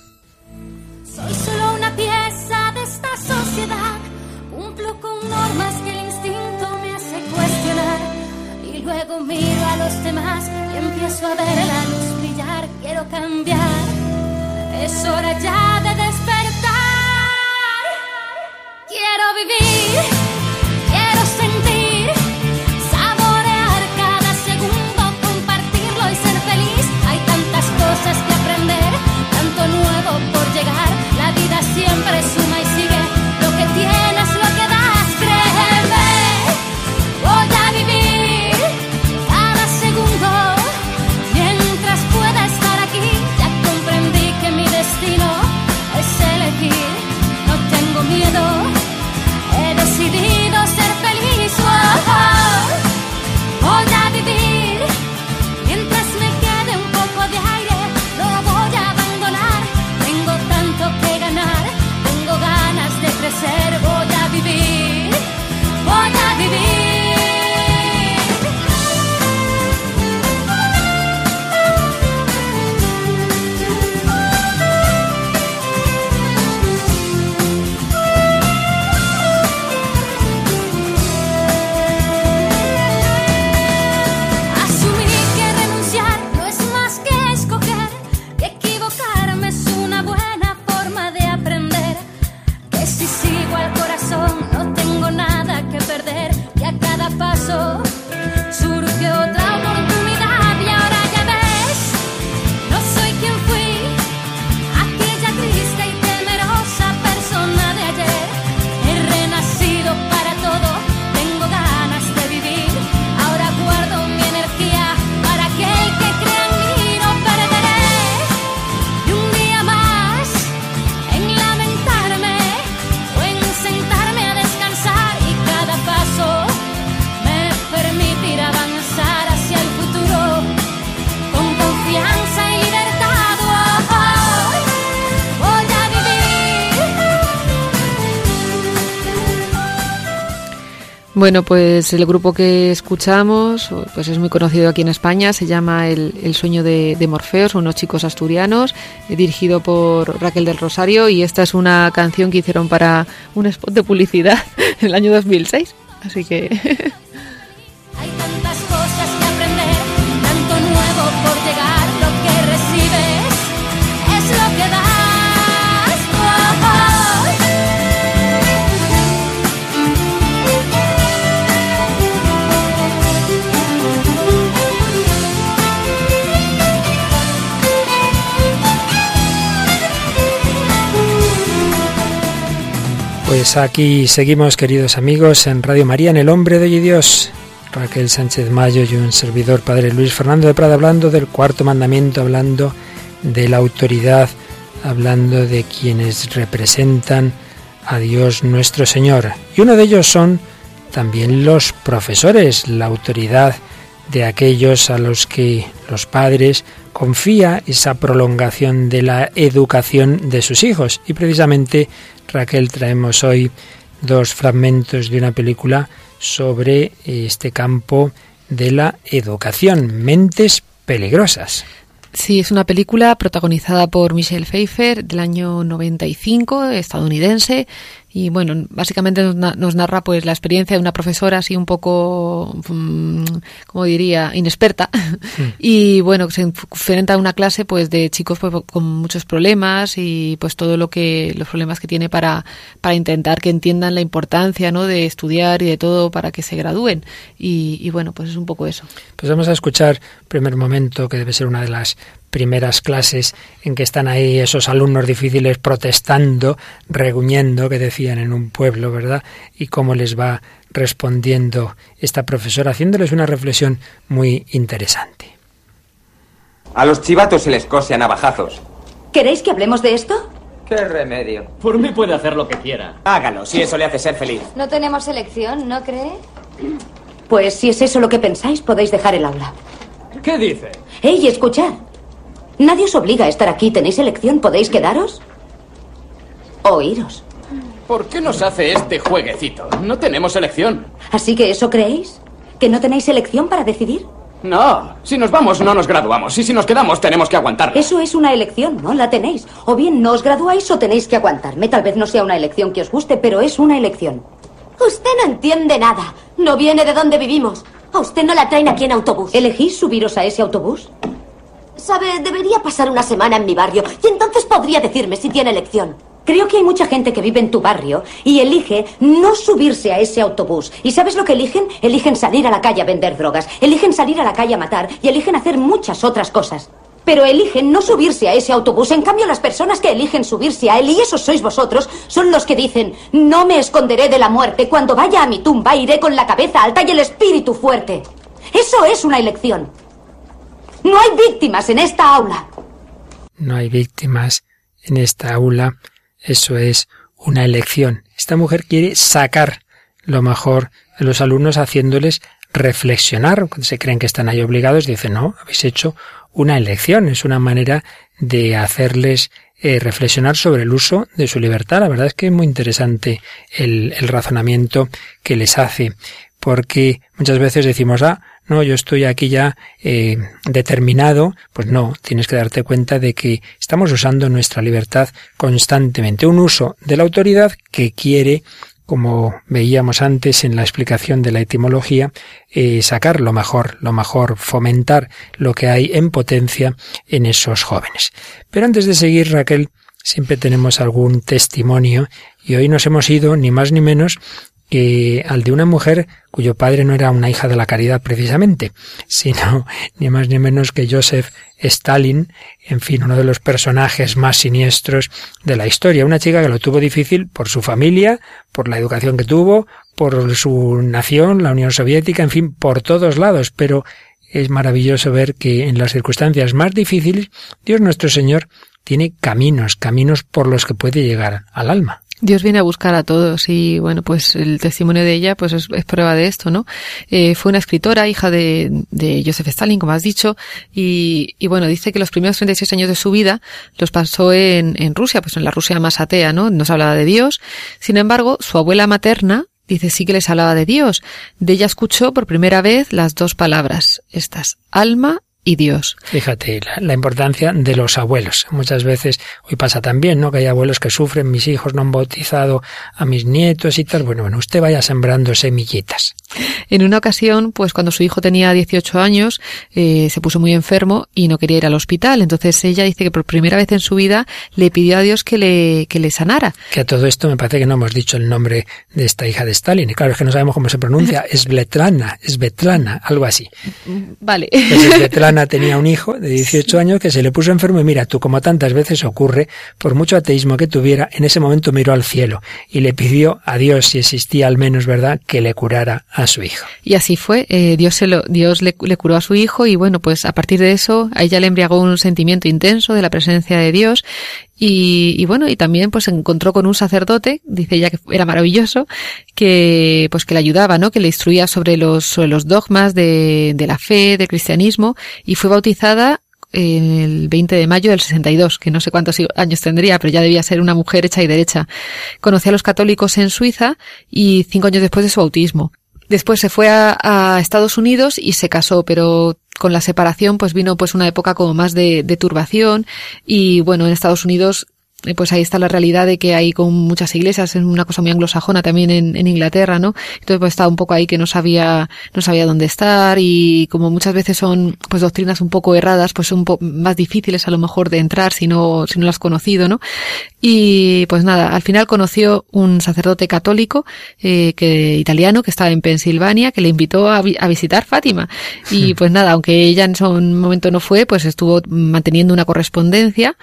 Speaker 6: A ver la luz brillar, quiero cambiar. Es hora ya
Speaker 3: Bueno, pues el grupo que escuchamos pues es muy conocido aquí en España, se llama El, sueño de, Morfeo, son unos chicos asturianos, eh, dirigido por Raquel del Rosario y esta es una canción que hicieron para un spot de publicidad en el año 2006, así que...
Speaker 1: Pues aquí seguimos, queridos amigos, en Radio María, en El Hombre de Dios. Raquel Sánchez Mayo y un servidor, Padre Luis Fernando de Prada, hablando del cuarto mandamiento, hablando de la autoridad, hablando de quienes representan a Dios nuestro Señor. Y uno de ellos son también los profesores, la autoridad de aquellos a los que los padres confía esa prolongación de la educación de sus hijos. Y precisamente Raquel, traemos hoy dos fragmentos de una película sobre este campo de la educación, mentes peligrosas.
Speaker 3: Sí, es una película protagonizada por Michelle Pfeiffer del año 95, estadounidense, y bueno, básicamente nos, narra pues la experiencia de una profesora así un poco, mm, como diría, inexperta. Mm. y bueno, se enfrenta a una clase pues de chicos pues, con muchos problemas y pues todo lo que, los problemas que tiene para, para intentar que entiendan la importancia ¿no? de estudiar y de todo para que se gradúen. Y, y bueno, pues es un poco eso.
Speaker 1: Pues vamos a escuchar primer momento que debe ser una de las primeras clases en que están ahí esos alumnos difíciles protestando, reguñendo, que decían en un pueblo, ¿verdad? Y cómo les va respondiendo esta profesora, haciéndoles una reflexión muy interesante.
Speaker 7: A los chivatos se les cose a navajazos.
Speaker 8: ¿Queréis que hablemos de esto?
Speaker 7: ¿Qué remedio?
Speaker 9: Por mí puede hacer lo que quiera.
Speaker 7: Hágalo, si eso le hace ser feliz.
Speaker 8: No tenemos elección, ¿no cree? Pues si es eso lo que pensáis, podéis dejar el aula.
Speaker 9: ¿Qué dice?
Speaker 8: ¡Ey, escuchad! Nadie os obliga a estar aquí. ¿Tenéis elección? ¿Podéis quedaros? O iros.
Speaker 9: ¿Por qué nos hace este jueguecito? No tenemos elección.
Speaker 8: ¿Así que eso creéis? ¿Que no tenéis elección para decidir?
Speaker 9: No, si nos vamos no nos graduamos y si nos quedamos tenemos que aguantar.
Speaker 8: Eso es una elección, ¿no? La tenéis. O bien no os graduáis o tenéis que aguantarme. Tal vez no sea una elección que os guste, pero es una elección.
Speaker 10: Usted no entiende nada. No viene de donde vivimos. A usted no la traen aquí en autobús.
Speaker 8: ¿Elegís subiros a ese autobús?
Speaker 10: Sabe, debería pasar una semana en mi barrio y entonces podría decirme si tiene elección.
Speaker 8: Creo que hay mucha gente que vive en tu barrio y elige no subirse a ese autobús. ¿Y sabes lo que eligen? Eligen salir a la calle a vender drogas, eligen salir a la calle a matar y eligen hacer muchas otras cosas. Pero eligen no subirse a ese autobús. En cambio, las personas que eligen subirse a él, y esos sois vosotros, son los que dicen, no me esconderé de la muerte. Cuando vaya a mi tumba iré con la cabeza alta y el espíritu fuerte. Eso es una elección. No hay víctimas en esta aula.
Speaker 1: No hay víctimas en esta aula. Eso es una elección. Esta mujer quiere sacar lo mejor de los alumnos haciéndoles reflexionar. Cuando se creen que están ahí obligados, dicen, no, habéis hecho una elección. Es una manera de hacerles eh, reflexionar sobre el uso de su libertad. La verdad es que es muy interesante el, el razonamiento que les hace, porque muchas veces decimos, ah, no, yo estoy aquí ya eh, determinado, pues no, tienes que darte cuenta de que estamos usando nuestra libertad constantemente, un uso de la autoridad que quiere como veíamos antes en la explicación de la etimología, eh, sacar lo mejor, lo mejor, fomentar lo que hay en potencia en esos jóvenes. Pero antes de seguir, Raquel, siempre tenemos algún testimonio y hoy nos hemos ido, ni más ni menos, que al de una mujer cuyo padre no era una hija de la caridad precisamente, sino ni más ni menos que Joseph Stalin, en fin, uno de los personajes más siniestros de la historia, una chica que lo tuvo difícil por su familia, por la educación que tuvo, por su nación, la Unión Soviética, en fin, por todos lados, pero es maravilloso ver que en las circunstancias más difíciles, Dios nuestro Señor tiene caminos, caminos por los que puede llegar al alma.
Speaker 3: Dios viene a buscar a todos y bueno, pues el testimonio de ella pues es, prueba de esto, ¿no? Eh, fue una escritora, hija de, de Joseph Stalin, como has dicho, y, y, bueno, dice que los primeros 36 años de su vida los pasó en, en Rusia, pues en la Rusia más atea, ¿no? No se hablaba de Dios. Sin embargo, su abuela materna dice sí que les hablaba de Dios. De ella escuchó por primera vez las dos palabras, estas, alma
Speaker 1: Fíjate la, importancia de los abuelos. Muchas veces, hoy pasa también, ¿no? Que hay abuelos que sufren, mis hijos no han bautizado a mis nietos y tal. Bueno, bueno, usted vaya sembrando semillitas.
Speaker 3: En una ocasión, pues cuando su hijo tenía 18 años, eh, se puso muy enfermo y no quería ir al hospital. Entonces ella dice que por primera vez en su vida le pidió a Dios que le, que le sanara.
Speaker 1: Que a todo esto me parece que no hemos dicho el nombre de esta hija de Stalin. Y claro, es que no sabemos cómo se pronuncia. Es Bletlana, es Betlana, algo así.
Speaker 3: Vale.
Speaker 1: Pues tenía un hijo de 18 años que se le puso enfermo y mira, tú como tantas veces ocurre, por mucho ateísmo que tuviera, en ese momento miró al cielo y le pidió a Dios, si existía al menos, ¿verdad?, que le curara a su hijo.
Speaker 3: Y así fue, eh, Dios, se lo, Dios le, le, curó a su hijo y bueno, pues a partir de eso a ella le embriagó un sentimiento intenso de la presencia de Dios y, bueno, y también pues se encontró con un sacerdote, dice ella que era maravilloso, que pues que le ayudaba, ¿no? Que le instruía sobre los, sobre los dogmas de, de la fe, del cristianismo, y fue bautizada el 20 de mayo del 62, que no sé cuántos años tendría, pero ya debía ser una mujer hecha y derecha. Conoció a los católicos en Suiza y cinco años después de su bautismo. Después se fue a, Estados Unidos y se casó, pero con la separación pues vino pues una época como más de, de turbación y bueno, en Estados Unidos pues ahí está la realidad de que hay con muchas iglesias, es una cosa muy anglosajona también en, en Inglaterra, ¿no? Entonces pues estaba un poco ahí que no sabía, no sabía dónde estar y como muchas veces son pues doctrinas un poco erradas, pues son un poco más difíciles a lo mejor de entrar si no, si no las has conocido, ¿no? Y pues nada, al final conoció un sacerdote católico, eh, que, italiano, que estaba en Pensilvania, que le invitó a, a visitar Fátima. Y pues nada, aunque ella en ese momento no fue, pues estuvo manteniendo una correspondencia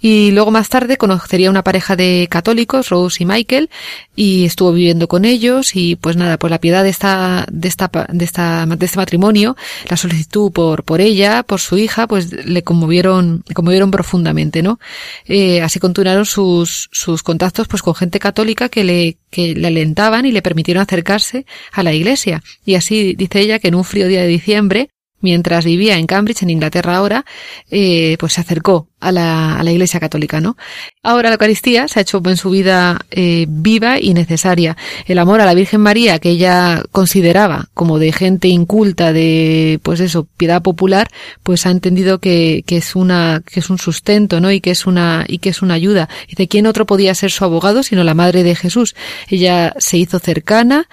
Speaker 3: y luego más tarde conocería una pareja de católicos, Rose y Michael, y estuvo viviendo con ellos y pues nada, por la piedad de esta, de esta, de esta, de este matrimonio, la solicitud por, por ella, por su hija, pues le conmovieron, le conmovieron profundamente, ¿no? Eh, así continuaron sus, sus contactos pues con gente católica que le, que le alentaban y le permitieron acercarse a la iglesia. Y así dice ella que en un frío día de diciembre, mientras vivía en Cambridge, en Inglaterra ahora, eh, pues se acercó a la, a la, Iglesia Católica, ¿no? Ahora la Eucaristía se ha hecho en su vida eh, viva y necesaria. El amor a la Virgen María, que ella consideraba como de gente inculta, de, pues eso, piedad popular, pues ha entendido que, que es una, que es un sustento, ¿no? Y que es una, y que es una ayuda. Y de quién otro podía ser su abogado sino la Madre de Jesús. Ella se hizo cercana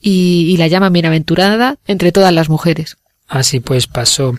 Speaker 3: y, y la llama bienaventurada entre todas las mujeres.
Speaker 1: Así pues pasó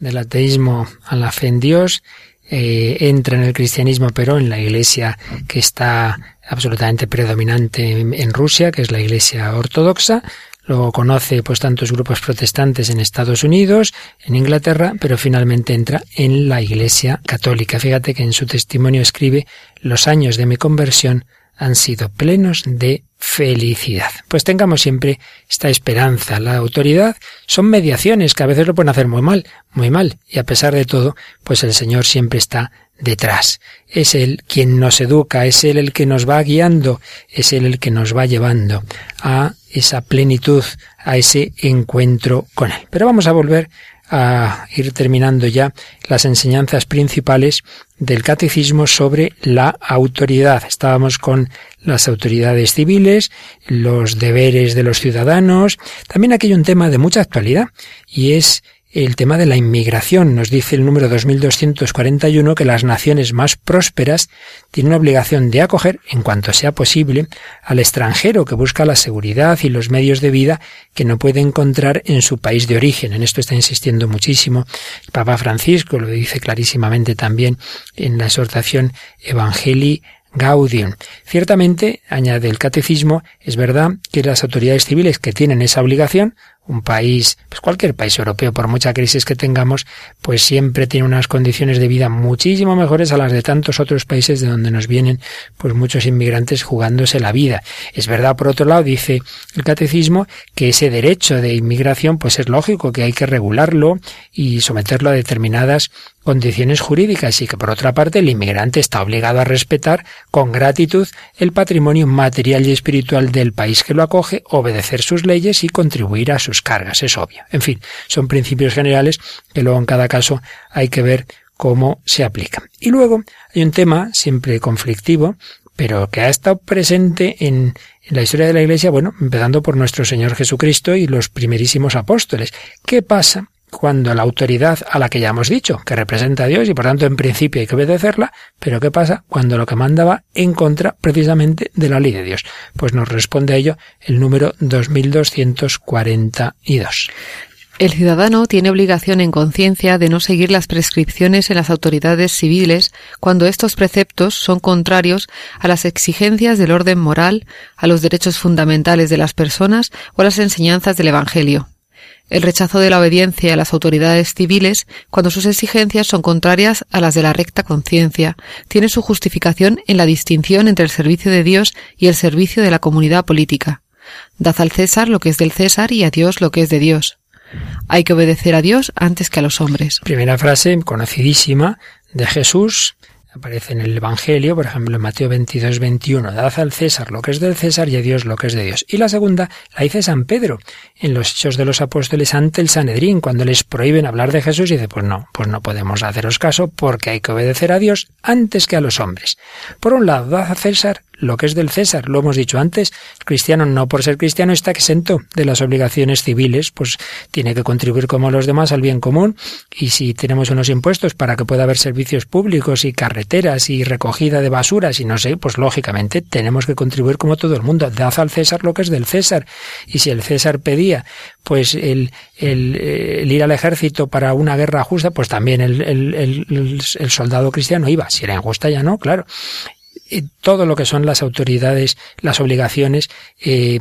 Speaker 1: del ateísmo a la fe en Dios, eh, entra en el cristianismo, pero en la iglesia que está absolutamente predominante en, en, Rusia, que es la iglesia ortodoxa. Luego conoce pues tantos grupos protestantes en Estados Unidos, en Inglaterra, pero finalmente entra en la iglesia católica. Fíjate que en su testimonio escribe los años de mi conversión han sido plenos de felicidad. Pues tengamos siempre esta esperanza. La autoridad son mediaciones que a veces lo pueden hacer muy mal, muy mal. Y a pesar de todo, pues el Señor siempre está detrás. Es Él quien nos educa, es Él el que nos va guiando, es Él el que nos va llevando a esa plenitud, a ese encuentro con Él. Pero vamos a volver a ir terminando ya las enseñanzas principales del catecismo sobre la autoridad. Estábamos con las autoridades civiles, los deberes de los ciudadanos. También aquí hay un tema de mucha actualidad y es el tema de la inmigración. Nos dice el número 2241 que las naciones más prósperas tienen obligación de acoger, en cuanto sea posible, al extranjero que busca la seguridad y los medios de vida que no puede encontrar en su país de origen. En esto está insistiendo muchísimo el Papa Francisco, lo dice clarísimamente también en la exhortación Evangelii Gaudium. Ciertamente, añade el catecismo, es verdad que las autoridades civiles que tienen esa obligación un país, pues cualquier país europeo, por mucha crisis que tengamos, pues siempre tiene unas condiciones de vida muchísimo mejores a las de tantos otros países de donde nos vienen pues muchos inmigrantes jugándose la vida. Es verdad, por otro lado, dice el catecismo, que ese derecho de inmigración pues es lógico que hay que regularlo y someterlo a determinadas condiciones jurídicas y que por otra parte el inmigrante está obligado a respetar con gratitud el patrimonio material y espiritual del país que lo acoge, obedecer sus leyes y contribuir a cargas, es obvio. En fin, son principios generales que luego en cada caso hay que ver cómo se aplican. Y luego hay un tema siempre conflictivo pero que ha estado presente en, en la historia de la Iglesia, bueno, empezando por nuestro Señor Jesucristo y los primerísimos apóstoles. ¿Qué pasa cuando la autoridad a la que ya hemos dicho, que representa a Dios y por tanto en principio hay que obedecerla, pero ¿qué pasa cuando lo que manda va en contra precisamente de la ley de Dios? Pues nos responde a ello el número 2242.
Speaker 3: El ciudadano tiene obligación en conciencia de no seguir las prescripciones en las autoridades civiles cuando estos preceptos son contrarios a las exigencias del orden moral, a los derechos fundamentales de las personas o a las enseñanzas del Evangelio. El rechazo de la obediencia a las autoridades civiles, cuando sus exigencias son contrarias a las de la recta conciencia, tiene su justificación en la distinción entre el servicio de Dios y el servicio de la comunidad política. Dad al César lo que es del César y a Dios lo que es de Dios. Hay que obedecer a Dios antes que a los hombres.
Speaker 1: Primera frase conocidísima de Jesús, aparece en el Evangelio, por ejemplo en Mateo 22, 21, dad al César lo que es del César y a Dios lo que es de Dios. Y la segunda la dice San Pedro en los Hechos de los Apóstoles ante el Sanedrín, cuando les prohíben hablar de Jesús y dice, pues no, pues no podemos haceros caso porque hay que obedecer a Dios antes que a los hombres. Por un lado, dad a César lo que es del César. Lo hemos dicho antes, el cristiano no por ser cristiano está exento de las obligaciones civiles, pues tiene que contribuir como los demás al bien común y si tenemos unos impuestos para que pueda haber servicios públicos y carreteras y recogida de basuras y no sé, pues lógicamente tenemos que contribuir como todo el mundo. Dad al César lo que es del César. Y si el César pedía pues el, el, ir al ejército para una guerra justa, pues también el, el soldado cristiano iba. Si era injusta ya no, claro todo lo que son las autoridades, las obligaciones eh,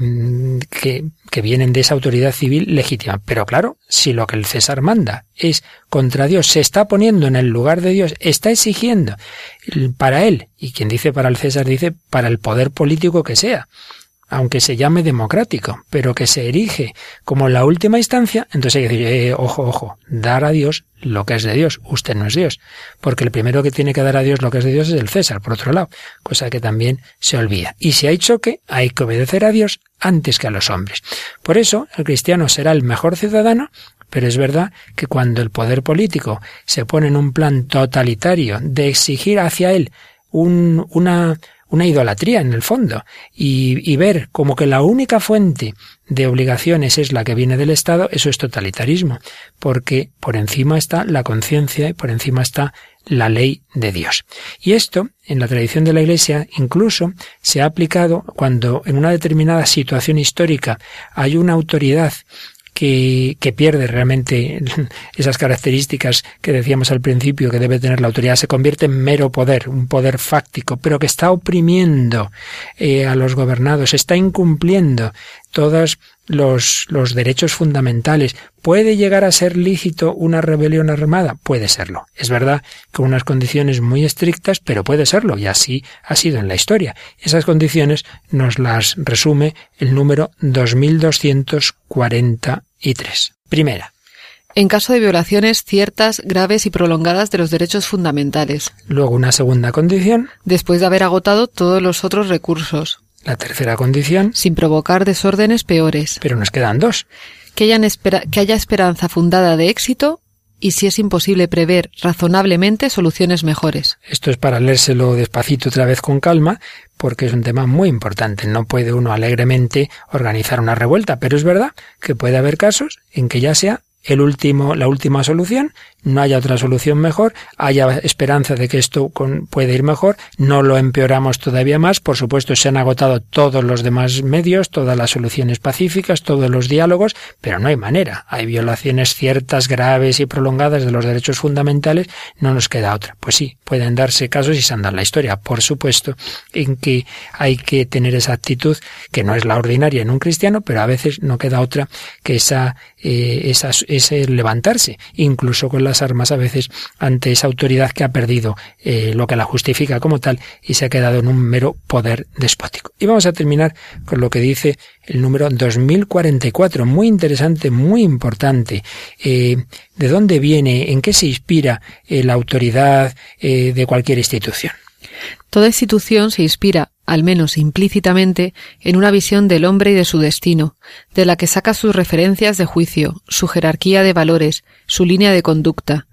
Speaker 1: que, que vienen de esa autoridad civil legítima. Pero claro, si lo que el César manda es contra Dios, se está poniendo en el lugar de Dios, está exigiendo para él, y quien dice para el César dice para el poder político que sea, aunque se llame democrático, pero que se erige como la última instancia, entonces hay que decir, eh, ojo, ojo, dar a Dios lo que es de Dios. Usted no es Dios, porque el primero que tiene que dar a Dios lo que es de Dios es el César, por otro lado, cosa que también se olvida. Y si hay choque, hay que obedecer a Dios antes que a los hombres. Por eso, el cristiano será el mejor ciudadano pero es verdad que cuando el poder político se pone en un plan totalitario de exigir hacia él un, una, una idolatría en el fondo y, ver como que la única fuente de obligaciones es la que viene del Estado, eso es totalitarismo, porque por encima está la conciencia y por encima está la ley de Dios. Y esto, en la tradición de la Iglesia, incluso se ha aplicado cuando en una determinada situación histórica hay una autoridad que, pierde realmente esas características que decíamos al principio que debe tener la autoridad, se convierte en mero poder, un poder fáctico, pero que está oprimiendo eh, a los gobernados, está incumpliendo todos los, los derechos fundamentales. ¿Puede llegar a ser lícito una rebelión armada? Puede serlo. Es verdad que unas condiciones muy estrictas, pero puede serlo, y así ha sido en la historia. Esas condiciones nos las resume el número 2243. Primera.
Speaker 3: En caso de violaciones ciertas, graves y prolongadas de los derechos fundamentales.
Speaker 1: Luego una segunda condición.
Speaker 3: Después de haber agotado todos los otros recursos.
Speaker 1: La tercera condición.
Speaker 3: Sin provocar desórdenes peores.
Speaker 1: Pero nos quedan dos.
Speaker 3: Que, que haya esperanza fundada de éxito y si es imposible prever razonablemente soluciones mejores.
Speaker 1: Esto es para leérselo despacito otra vez con calma, porque es un tema muy importante. No puede uno alegremente organizar una revuelta, pero es verdad que puede haber casos en que ya sea el último, la última solución, no haya otra solución mejor, haya esperanza de que esto puede ir mejor, no lo empeoramos todavía más, por supuesto se han agotado todos los demás medios, todas las soluciones pacíficas, todos los diálogos, pero no hay manera, hay violaciones ciertas, graves y prolongadas de los derechos fundamentales, no nos queda otra. Pues sí, pueden darse casos y se anda la historia, por supuesto, en que hay que tener esa actitud que no es la ordinaria en un cristiano, pero a veces no queda otra que esa, eh, esa ese levantarse, incluso con las armas a veces ante esa autoridad que ha perdido eh, lo que la justifica como tal y se ha quedado en un mero poder despótico. Y vamos a terminar con lo que dice el número 2044, muy interesante, muy importante. Eh, ¿De dónde viene? ¿En qué se inspira eh, la autoridad de cualquier institución?
Speaker 3: Toda institución se inspira al menos implícitamente, en una visión del hombre y de su destino, de la que saca sus referencias de juicio, su jerarquía de valores, su línea de conducta.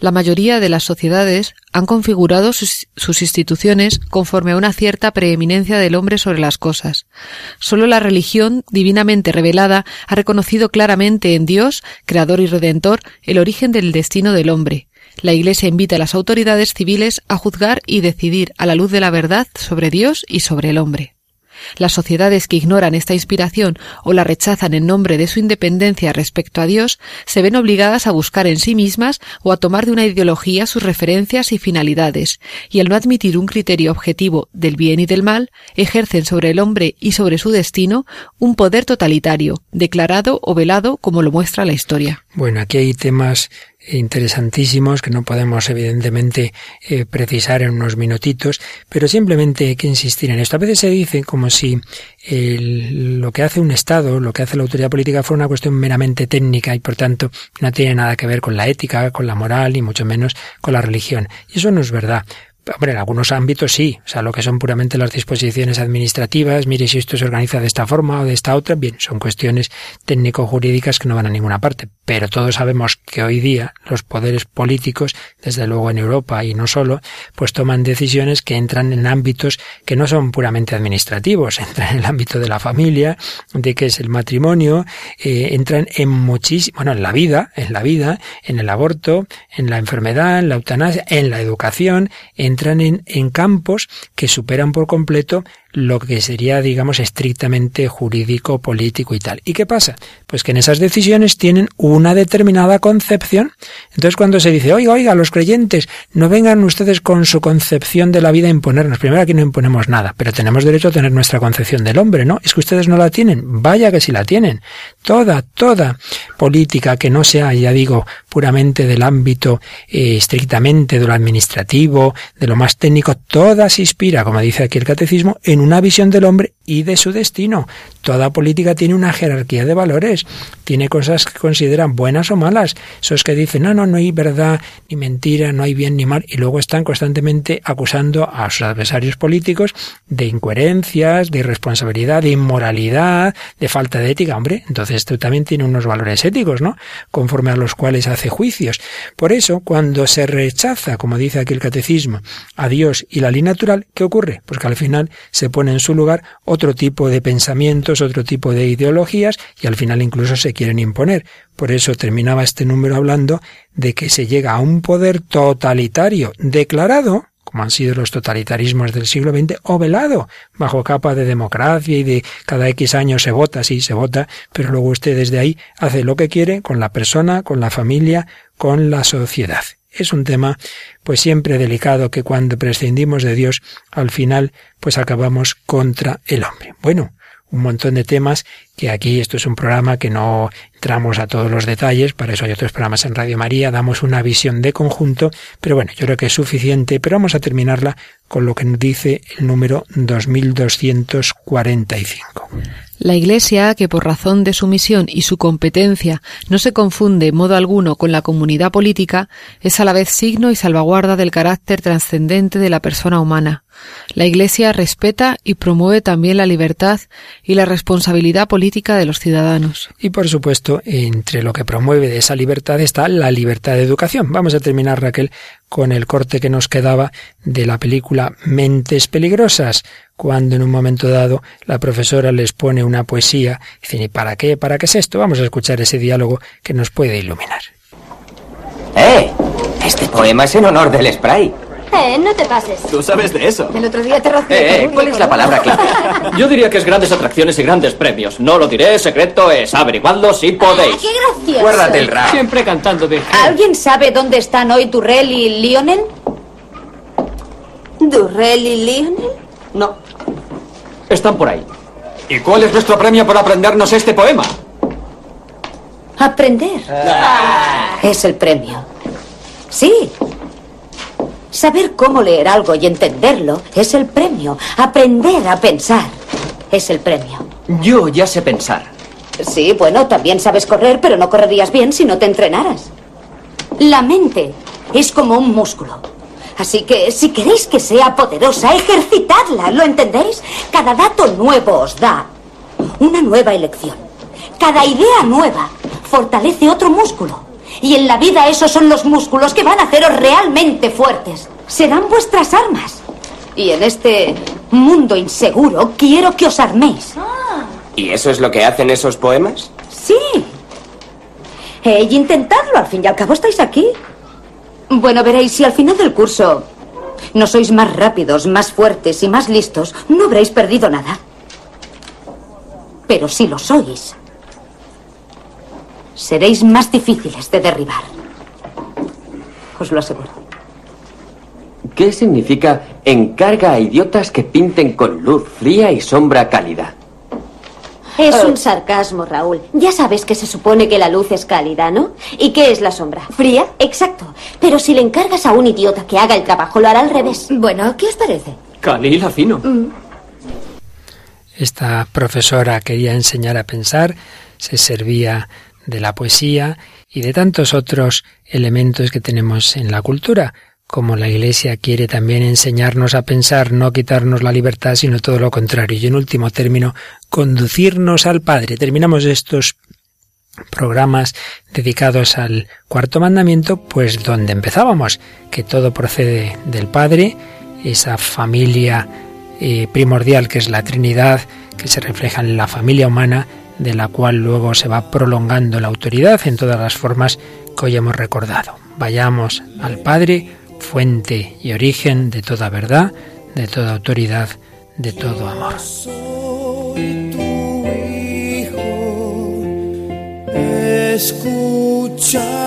Speaker 3: La mayoría de las sociedades han configurado sus, instituciones conforme a una cierta preeminencia del hombre sobre las cosas. Solo la religión divinamente revelada ha reconocido claramente en Dios, Creador y Redentor, el origen del destino del hombre. La Iglesia invita a las autoridades civiles a juzgar y decidir a la luz de la verdad sobre Dios y sobre el hombre. Las sociedades que ignoran esta inspiración o la rechazan en nombre de su independencia respecto a Dios se ven obligadas a buscar en sí mismas o a tomar de una ideología sus referencias y finalidades, y al no admitir un criterio objetivo del bien y del mal, ejercen sobre el hombre y sobre su destino un poder totalitario, declarado o velado como lo muestra la historia.
Speaker 1: Bueno, aquí hay temas interesantísimos que no podemos evidentemente eh, precisar en unos minutitos, pero simplemente hay que insistir en esto. A veces se dice como si lo que hace un Estado, lo que hace la autoridad política fuera una cuestión meramente técnica y por tanto no tiene nada que ver con la ética, con la moral y mucho menos con la religión. Y eso no es verdad. Hombre, en algunos ámbitos sí, o sea, lo que son puramente las disposiciones administrativas, mire si esto se organiza de esta forma o de esta otra, bien, son cuestiones técnico-jurídicas que no van a ninguna parte. Pero todos sabemos que hoy día los poderes políticos, desde luego en Europa y no solo, pues toman decisiones que entran en ámbitos que no son puramente administrativos, entran en el ámbito de la familia, de qué es el matrimonio, eh, entran en muchísimo, bueno, en la vida, en la vida, en el aborto, en la enfermedad, en la eutanasia, en la educación, en entran en, en campos que superan por completo lo que sería, digamos, estrictamente jurídico, político y tal. ¿Y qué pasa? Pues que en esas decisiones tienen una determinada concepción. Entonces cuando se dice, oiga, oiga, los creyentes, no vengan ustedes con su concepción de la vida a imponernos. Primero aquí no imponemos nada, pero tenemos derecho a tener nuestra concepción del hombre, ¿no? Es que ustedes no la tienen. Vaya que sí la tienen. Toda, toda política que no sea, ya digo, puramente del ámbito eh, estrictamente de lo administrativo, de lo más técnico, toda se inspira, como dice aquí el catecismo, en una visión del hombre y de su destino. Toda política tiene una jerarquía de valores, tiene cosas que consideran buenas o malas. Esos que dicen, no, no, no hay verdad ni mentira, no hay bien ni mal, y luego están constantemente acusando a sus adversarios políticos de incoherencias, de irresponsabilidad, de inmoralidad, de falta de ética. Hombre, entonces esto también tiene unos valores éticos, ¿no? Conforme a los cuales hace juicios. Por eso, cuando se rechaza, como dice aquí el catecismo, a Dios y la ley natural, ¿qué ocurre? Pues que al final se pone en su lugar otro tipo de pensamientos, otro tipo de ideologías y al final incluso se quieren imponer. Por eso terminaba este número hablando de que se llega a un poder totalitario declarado, como han sido los totalitarismos del siglo XX, o velado, bajo capa de democracia y de cada X años se vota, sí, se vota, pero luego usted desde ahí hace lo que quiere con la persona, con la familia, con la sociedad. Es un tema pues siempre delicado que cuando prescindimos de Dios al final pues acabamos contra el hombre. Bueno, un montón de temas que aquí esto es un programa que no entramos a todos los detalles, para eso hay otros programas en Radio María, damos una visión de conjunto, pero bueno, yo creo que es suficiente, pero vamos a terminarla con lo que nos dice el número 2245.
Speaker 3: La Iglesia, que por razón de su misión y su competencia no se confunde en modo alguno con la comunidad política, es a la vez signo y salvaguarda del carácter trascendente de la persona humana. La Iglesia respeta y promueve también la libertad y la responsabilidad política de los ciudadanos.
Speaker 1: Y por supuesto, entre lo que promueve de esa libertad está la libertad de educación. Vamos a terminar, Raquel, con el corte que nos quedaba de la película Mentes Peligrosas, cuando en un momento dado la profesora les pone una poesía. Dicen, ¿y para qué? ¿Para qué es esto? Vamos a escuchar ese diálogo que nos puede iluminar.
Speaker 7: ¡Eh! Este poema es en honor del spray.
Speaker 10: Eh, no te pases.
Speaker 9: Tú sabes de eso.
Speaker 10: El otro día te rocié.
Speaker 7: Eh, eh, ¿cuál es la palabra clave?
Speaker 9: Yo diría que es grandes atracciones y grandes premios. No lo diré, secreto es. Averiguadlo si podéis.
Speaker 10: Ah, ¡Qué gracioso!
Speaker 7: Guárdate el rap.
Speaker 9: Siempre cantando de...
Speaker 8: ¿Alguien sabe dónde están hoy Durrell y Lionel?
Speaker 10: ¿Durrell y Lionel?
Speaker 7: No.
Speaker 9: Están por ahí. ¿Y cuál es nuestro premio por aprendernos este poema?
Speaker 8: Aprender. Es el premio. Sí. Saber cómo leer algo y entenderlo es el premio. Aprender a pensar es el premio.
Speaker 7: Yo ya sé pensar.
Speaker 8: Sí, bueno, también sabes correr, pero no correrías bien si no te entrenaras. La mente es como un músculo. Así que si queréis que sea poderosa, ejercitadla, ¿lo entendéis? Cada dato nuevo os da una nueva elección. Cada idea nueva fortalece otro músculo. Y en la vida esos son los músculos que van a haceros realmente fuertes. Serán vuestras armas. Y en este mundo inseguro quiero que os arméis.
Speaker 7: ¿Y eso es lo que hacen esos poemas?
Speaker 8: Sí. Eh, y intentadlo, al fin y al cabo estáis aquí. Bueno, veréis, si al final del curso no sois más rápidos, más fuertes y más listos, no habréis perdido nada. Pero si lo sois, seréis más difíciles de derribar. Os lo aseguro.
Speaker 7: ¿Qué significa encarga a idiotas que pinten con luz fría y sombra cálida?
Speaker 10: Es un sarcasmo, Raúl. Ya sabes que se supone que la luz es cálida, ¿no? ¿Y qué es la sombra? ¿Fría? Exacto. Pero si le encargas a un idiota que haga el trabajo, lo hará al revés.
Speaker 8: Bueno, ¿qué os parece?
Speaker 9: Calila fino.
Speaker 1: Esta profesora quería enseñar a pensar, se servía de la poesía y de tantos otros elementos que tenemos en la cultura, como la Iglesia quiere también enseñarnos a pensar, no quitarnos la libertad, sino todo lo contrario. Y en último término, conducirnos al Padre. Terminamos estos programas dedicados al cuarto mandamiento, pues donde empezábamos, que todo procede del Padre, esa familia eh, primordial que es la Trinidad, que se refleja en la familia humana, de la cual luego se va prolongando la autoridad en todas las formas que hoy hemos recordado. Vayamos al Padre, fuente y origen de toda verdad, de toda autoridad, de todo amor.
Speaker 11: Escúchame.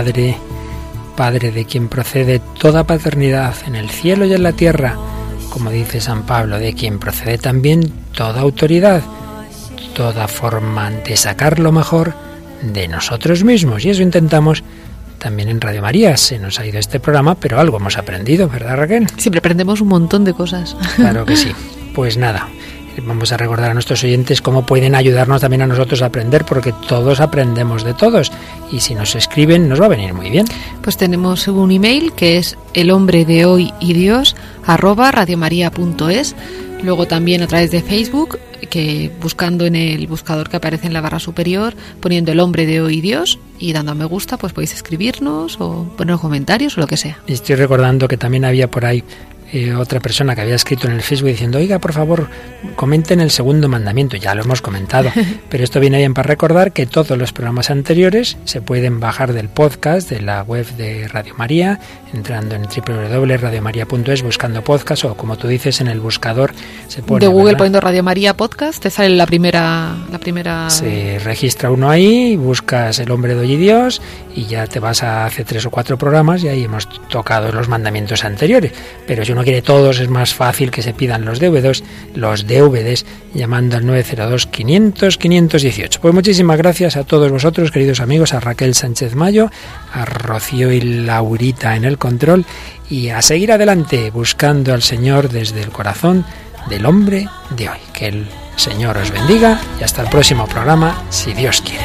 Speaker 1: Padre, Padre de quien procede toda paternidad en el cielo y en la tierra, como dice San Pablo, de quien procede también toda autoridad, toda forma de sacar lo mejor de nosotros mismos. Y eso intentamos también en Radio María. Se nos ha ido este programa, pero algo hemos aprendido, ¿verdad Raquel?
Speaker 3: Siempre aprendemos un montón de cosas.
Speaker 1: Claro que sí. Pues nada, vamos a recordar a nuestros oyentes cómo pueden ayudarnos también a nosotros a aprender, porque todos aprendemos de todos. Y si nos escriben, nos va a venir muy bien.
Speaker 3: Pues tenemos un email que es el hombre de hoy y Dios arroba radiomaria.es. Luego también a través de Facebook, que buscando en el buscador que aparece en la barra superior, poniendo el hombre de hoy y Dios y dando a me gusta, pues podéis escribirnos o poner comentarios o lo que sea.
Speaker 1: Y estoy recordando que también había por ahí eh, otra persona que había escrito en el Facebook diciendo, oiga, por favor, comenten el segundo mandamiento. Ya lo hemos comentado, pero esto viene bien para recordar que todos los programas anteriores se pueden bajar del podcast de la web de Radio María, entrando en www.radiomaria.es, buscando podcast o como tú dices en el buscador se pone...
Speaker 3: De Google poniendo Radio María Podcast, te sale la primera... La primera...
Speaker 1: Se registra uno ahí, buscas El hombre de hoy y Dios y ya te vas a hace tres o cuatro programas y ahí hemos tocado los mandamientos anteriores. Pero si uno quiere todos es más fácil que se pidan los DVDs, los DVDs llamando al 902 500 518. Pues muchísimas gracias a todos vosotros, queridos amigos, a Raquel Sánchez Mayo, a Rocío y Laurita en el control y a seguir adelante buscando al Señor desde el corazón del hombre de hoy. Que el Señor os bendiga y hasta el próximo programa, si Dios quiere.